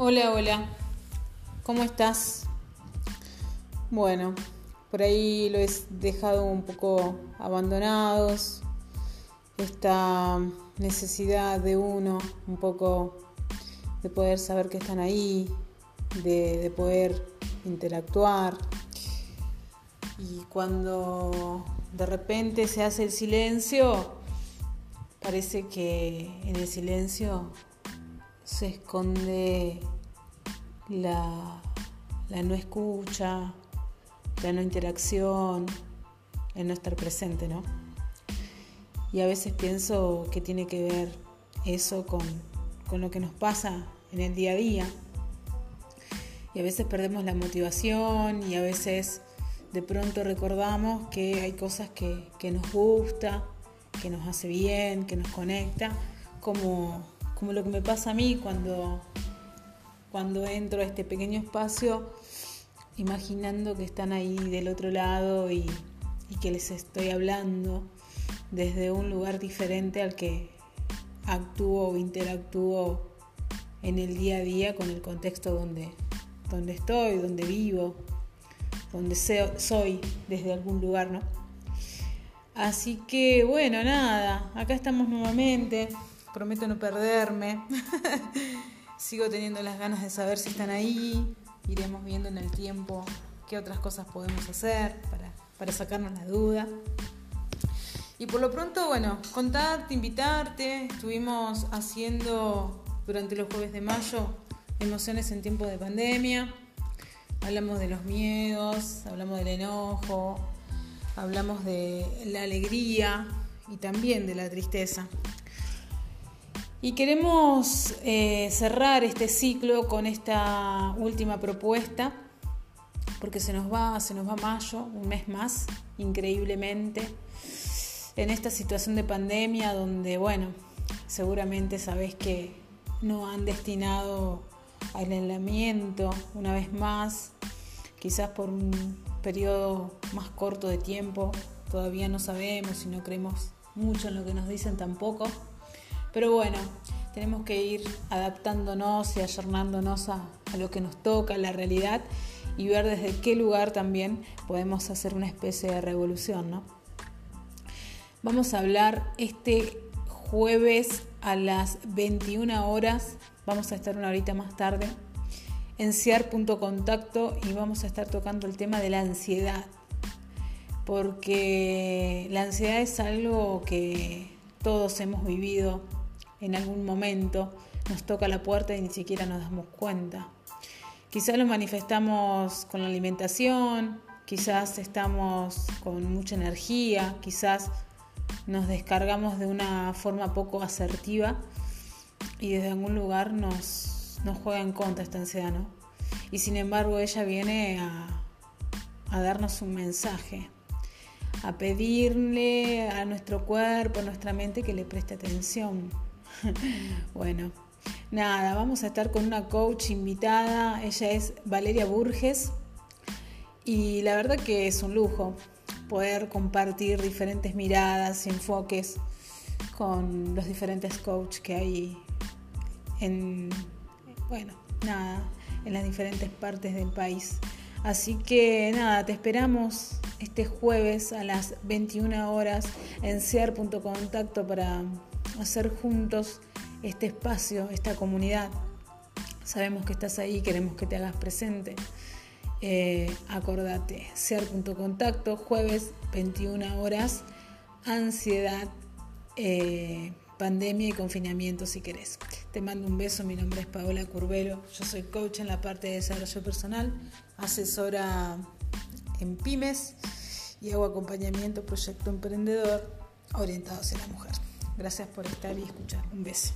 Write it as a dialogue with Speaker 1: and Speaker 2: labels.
Speaker 1: Hola, hola. ¿Cómo estás? Bueno, por ahí lo he dejado un poco abandonados. Esta necesidad de uno, un poco de poder saber que están ahí, de, de poder interactuar. Y cuando de repente se hace el silencio, parece que en el silencio se esconde la, no escucha, la no interacción, el no estar presente, ¿no? Y a veces pienso que tiene que ver eso con, con lo que nos pasa en el día a día. Y a veces perdemos la motivación y a veces de pronto recordamos que hay cosas que, que nos gusta, que nos hace bien, que nos conecta, como como lo que me pasa a mí cuando, cuando entro a este pequeño espacio, imaginando que están ahí del otro lado y, que les estoy hablando desde un lugar diferente al que actúo o interactúo en el día a día con el contexto donde, donde estoy, donde vivo, donde soy desde algún lugar, ¿no? Así que bueno, nada, acá estamos nuevamente prometo no perderme. Sigo teniendo las ganas de saber si están ahí. Iremos viendo en el tiempo qué otras cosas podemos hacer para, sacarnos la duda. Y por lo pronto, bueno, contarte, invitarte. Estuvimos haciendo durante los jueves de mayo emociones en tiempo de pandemia. Hablamos de los miedos, hablamos del enojo, hablamos de la alegría y también de la tristeza. Y queremos eh, cerrar este ciclo con esta última propuesta, porque se nos va, se nos va mayo, un mes más, increíblemente, en esta situación de pandemia donde, bueno, seguramente sabés que no han destinado al aislamiento una vez más, quizás por un periodo más corto de tiempo, todavía no sabemos y no creemos mucho en lo que nos dicen tampoco pero bueno, tenemos que ir adaptándonos y ayornándonos a, lo que nos toca, a la realidad, y ver desde qué lugar también podemos hacer una especie de revolución, ¿no? Vamos a hablar este jueves a las 21 horas, vamos a estar una horita más tarde, en CIAR.contacto y vamos a estar tocando el tema de la ansiedad, porque la ansiedad es algo que todos hemos vivido en algún momento nos toca la puerta y ni siquiera nos damos cuenta. Quizás lo manifestamos con la alimentación, quizás estamos con mucha energía, quizás nos descargamos de una forma poco asertiva y desde algún lugar nos, nos juega en contra esta ansiedad, ¿no? Y sin embargo ella viene a, a darnos un mensaje, a pedirle a nuestro cuerpo, a nuestra mente que le preste atención. bueno, nada, vamos a estar con una coach invitada. Ella es Valeria Burges. Y la verdad que es un lujo poder compartir diferentes miradas y enfoques con los diferentes coaches que hay en, bueno, nada, en las diferentes partes del país. Así que nada, te esperamos este jueves a las 21 horas en CIAR.contacto para hacer juntos este espacio, esta comunidad. Sabemos que estás ahí, queremos que te hagas presente. Eh, acordate, ser.contacto, jueves 21 horas, ansiedad, eh, pandemia y confinamiento si querés. Te mando un beso, mi nombre es Paola Curvelo, yo soy coach en la parte de desarrollo personal, asesora en pymes y hago acompañamiento proyecto emprendedor orientado hacia la mujer. Gracias por estar y escuchar. Un beso.